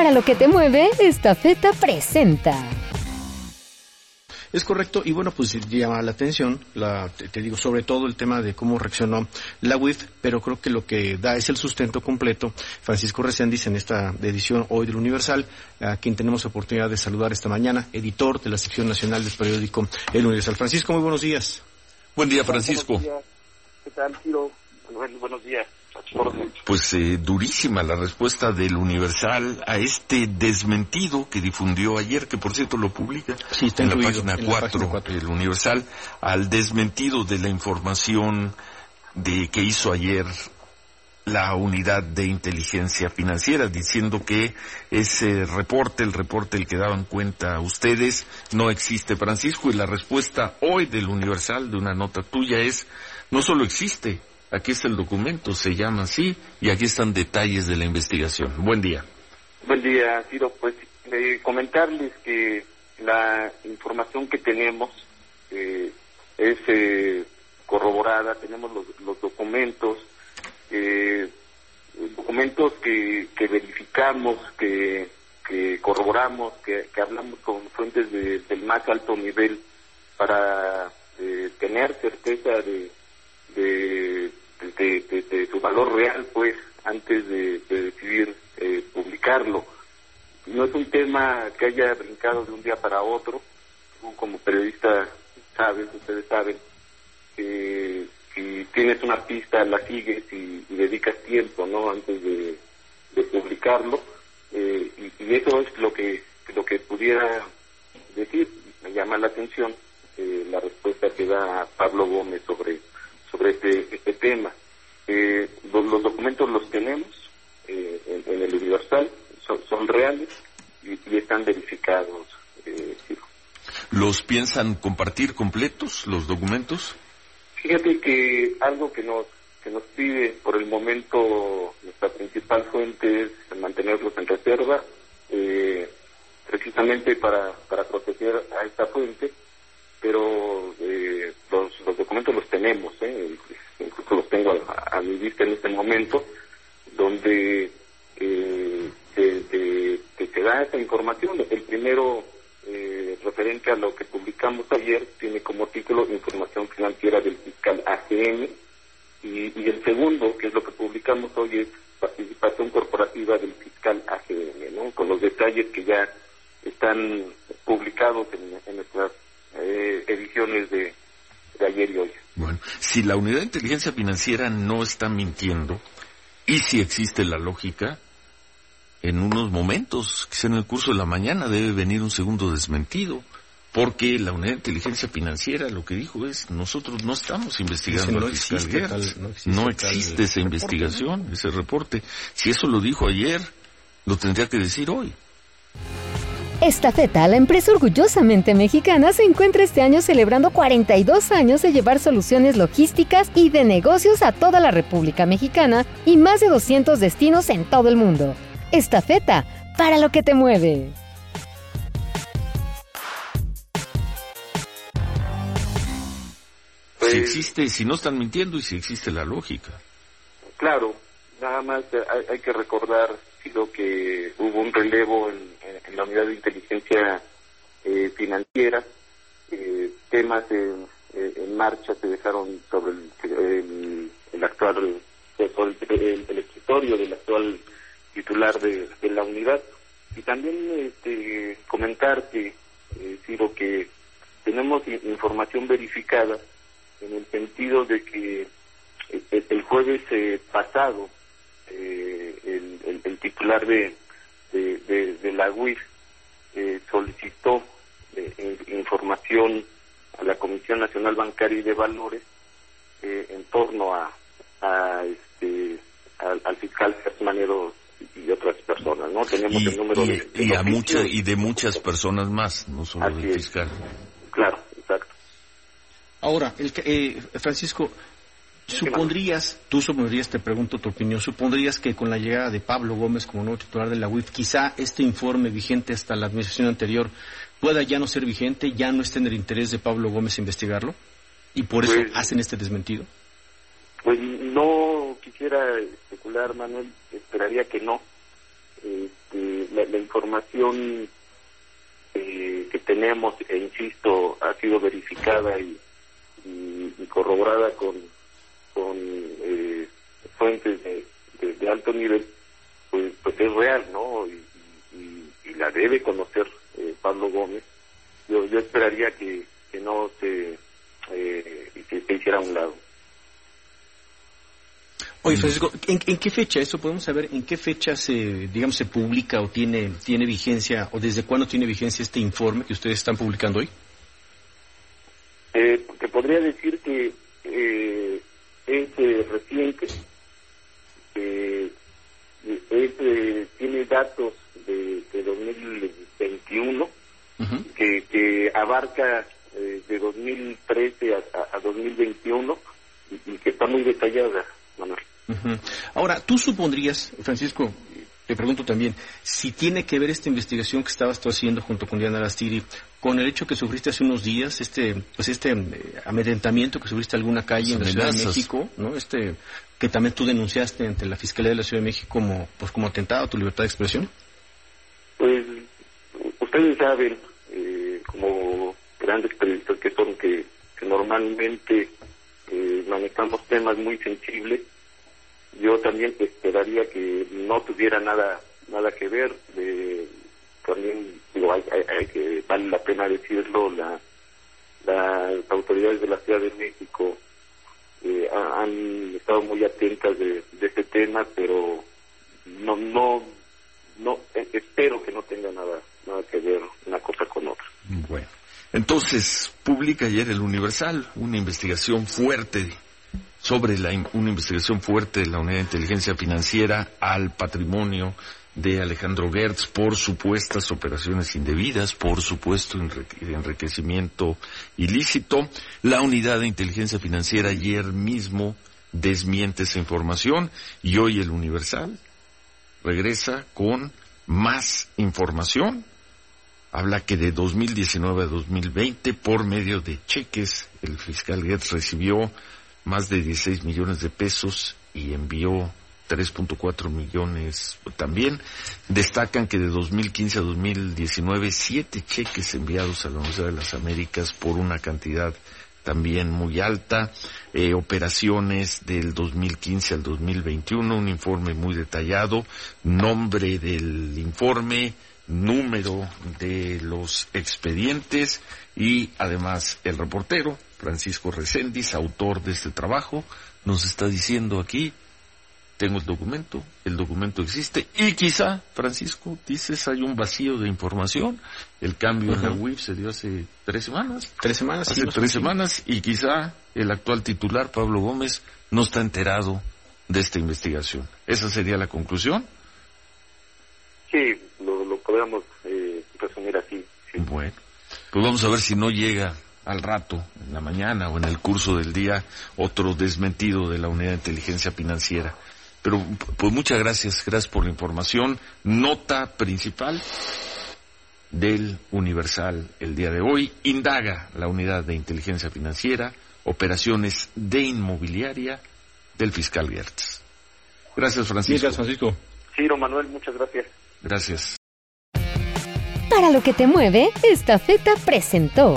Para lo que te mueve, esta feta presenta. Es correcto, y bueno, pues llama la atención, la, te, digo, sobre todo el tema de cómo reaccionó la UIF, pero creo que lo que da es el sustento completo. Francisco Reséndiz, en esta edición hoy del Universal, a quien tenemos oportunidad de saludar esta mañana, editor de la sección nacional del periódico El Universal. Francisco, muy buenos días. Buen día, Francisco. ¿Qué tal, Tiro? buenos días. Pues eh, durísima la respuesta del Universal a este desmentido que difundió ayer, que por cierto lo publica en, la página 4, el Universal, al desmentido de la información de que hizo ayer la unidad de inteligencia financiera, diciendo que ese reporte, el reporte el que daban cuenta ustedes, no existe, Francisco, y la respuesta hoy del Universal de una nota tuya es, no solo existe, Aquí está el documento, se llama así, y aquí están detalles de la investigación. Buen día. Buen día, Ciro. Pues comentarles que la información que tenemos eh, es eh, corroborada, tenemos los, documentos, eh, documentos que, verificamos, que, corroboramos, que, hablamos con fuentes del más alto nivel para tener certeza de, de de, su valor real, pues, antes de, decidir eh, publicarlo. No es un tema que haya brincado de un día para otro. Tú como periodista sabes, ustedes saben, que si tienes una pista la sigues y, dedicas tiempo, ¿no? Antes de, publicarlo. Eh, y, eso es lo que lo que pudiera decir. Me llama la atención eh, la respuesta que da Pablo Gómez sobre sobre este, este tema. Eh, los, documentos los tenemos eh, en, el Universal, son, reales y, están verificados. Eh, ¿Los piensan compartir completos, los documentos? Fíjate que algo que nos, que nos pide por el momento nuestra principal fuente es mantenerlos en reserva, eh, precisamente para, para proteger a esta fuente pero eh, los, los, documentos los tenemos, ¿eh? incluso los tengo a, mi vista en este momento, donde eh, te, da esa información. El primero, eh, referente a lo que publicamos ayer, tiene como título Información Financiera del Fiscal AGM, y, y el segundo, que es lo que publicamos hoy, es Participación Corporativa del Fiscal AGM, ¿no? con los detalles que ya están publicados en, en nuestras eh, ediciones de, ayer y hoy. Bueno, si la unidad de inteligencia financiera no está mintiendo, y si existe la lógica, en unos momentos, quizá en el curso de la mañana, debe venir un segundo desmentido. Porque la unidad de inteligencia financiera lo que dijo es, nosotros no estamos investigando no fiscal no existe, esa investigación, ese reporte. Si eso lo dijo ayer, lo tendría que decir hoy. Esta feta, la empresa orgullosamente mexicana, se encuentra este año celebrando 42 años de llevar soluciones logísticas y de negocios a toda la República Mexicana y más de 200 destinos en todo el mundo. Esta feta, para lo que te mueve. Si existe, si no están mintiendo y si existe la lógica. Claro, nada más hay que recordar sido que hubo un relevo en, la unidad de inteligencia eh, financiera, eh, temas en, eh, marcha se dejaron sobre el, el, actual, el, escritorio del actual titular de, la unidad. Y también este, comentar que, digo que tenemos información verificada en el sentido de que el jueves pasado eh, el, titular de, de, la UIF eh, solicitó eh, información a la Comisión Nacional Bancaria y de Valores en torno a, a este al, fiscal Manero y otras personas, ¿no? Tenemos el número de, y a muchas y de muchas personas más, no solo del fiscal. Claro, exacto. Ahora, el, eh, Francisco, ¿Supondrías, tú supondrías, te pregunto tu opinión, supondrías que con la llegada de Pablo Gómez como nuevo titular de la UIF, quizá este informe vigente hasta la administración anterior pueda ya no ser vigente, ya no esté en el interés de Pablo Gómez investigarlo? ¿Y por eso pues, hacen este desmentido? Pues no quisiera especular, Manuel, esperaría que no. Este, la, información eh, que tenemos, e insisto, ha sido verificada y, corroborada con, con eh, fuentes de, de, alto nivel, pues, pues es real, ¿no? Y, la debe conocer eh, Pablo Gómez. Yo, yo esperaría que, que no se, eh, que se hiciera a un lado. Oye, Francisco, ¿en, qué fecha, eso podemos saber, en qué fecha se, digamos, se publica o tiene, tiene vigencia, o desde cuándo tiene vigencia este informe que ustedes están publicando hoy? Eh, te podría decir que eh, es eh, reciente, eh, es, tiene datos de, de 2021 que, que abarca de 2013 a, a 2021 y, y que está muy detallada, Manuel. Ahora, tú supondrías, Francisco, te pregunto también, si tiene que ver esta investigación que estabas tú haciendo junto con Diana Lastiri con el hecho que sufriste hace unos días, este, pues este eh, amedrentamiento que sufriste en alguna calle en la Ciudad de México, ¿no? Este, que también tú denunciaste ante la Fiscalía de la Ciudad de México como, pues como atentado a tu libertad de expresión. Pues, ustedes saben, eh, como grandes periodistas que son, que, normalmente eh, manejamos temas muy sensibles, yo también esperaría que no tuviera nada nada que ver de también digo hay, que vale la pena decirlo la las autoridades de la Ciudad de México eh, han estado muy atentas de, de este tema pero no no no e, espero que no tenga nada nada que ver una cosa con otra. Bueno entonces publica ayer el Universal una investigación fuerte sobre la, una investigación fuerte de la Unidad de Inteligencia Financiera al patrimonio de Alejandro Gertz por supuestas operaciones indebidas, por supuesto enriquecimiento ilícito. La Unidad de Inteligencia Financiera ayer mismo desmiente esa información y hoy el Universal regresa con más información. Habla que de 2019 a 2020, por medio de cheques, el fiscal Gertz recibió más de 16 millones de pesos y envió 3.4 millones también. Destacan que de 2015 a 2019, siete cheques enviados a la Universidad de las Américas por una cantidad también muy alta, eh, operaciones del 2015 al 2021, un informe muy detallado, nombre del informe, número de los expedientes y además el reportero, Francisco Reséndiz, autor de este trabajo, nos está diciendo aquí, tengo el documento, el documento existe y quizá, Francisco, dices, hay un vacío de información, el cambio en la UIF se dio hace tres semanas. Tres semanas. Hace tres semanas y quizá el actual titular, Pablo Gómez, no está enterado de esta investigación. ¿Esa sería la conclusión? Sí, lo, lo podemos eh, resumir así. Bueno, pues vamos a ver si no llega al rato, en la mañana o en el curso del día, otro desmentido de la unidad de inteligencia financiera. Pero pues muchas gracias, gracias por la información. Nota principal del Universal el día de hoy. Indaga la unidad de inteligencia financiera, operaciones de inmobiliaria del fiscal Gertz. Gracias, Francisco. Gracias, Francisco. Ciro Manuel, muchas gracias. Gracias. Para lo que te mueve, esta feta presentó.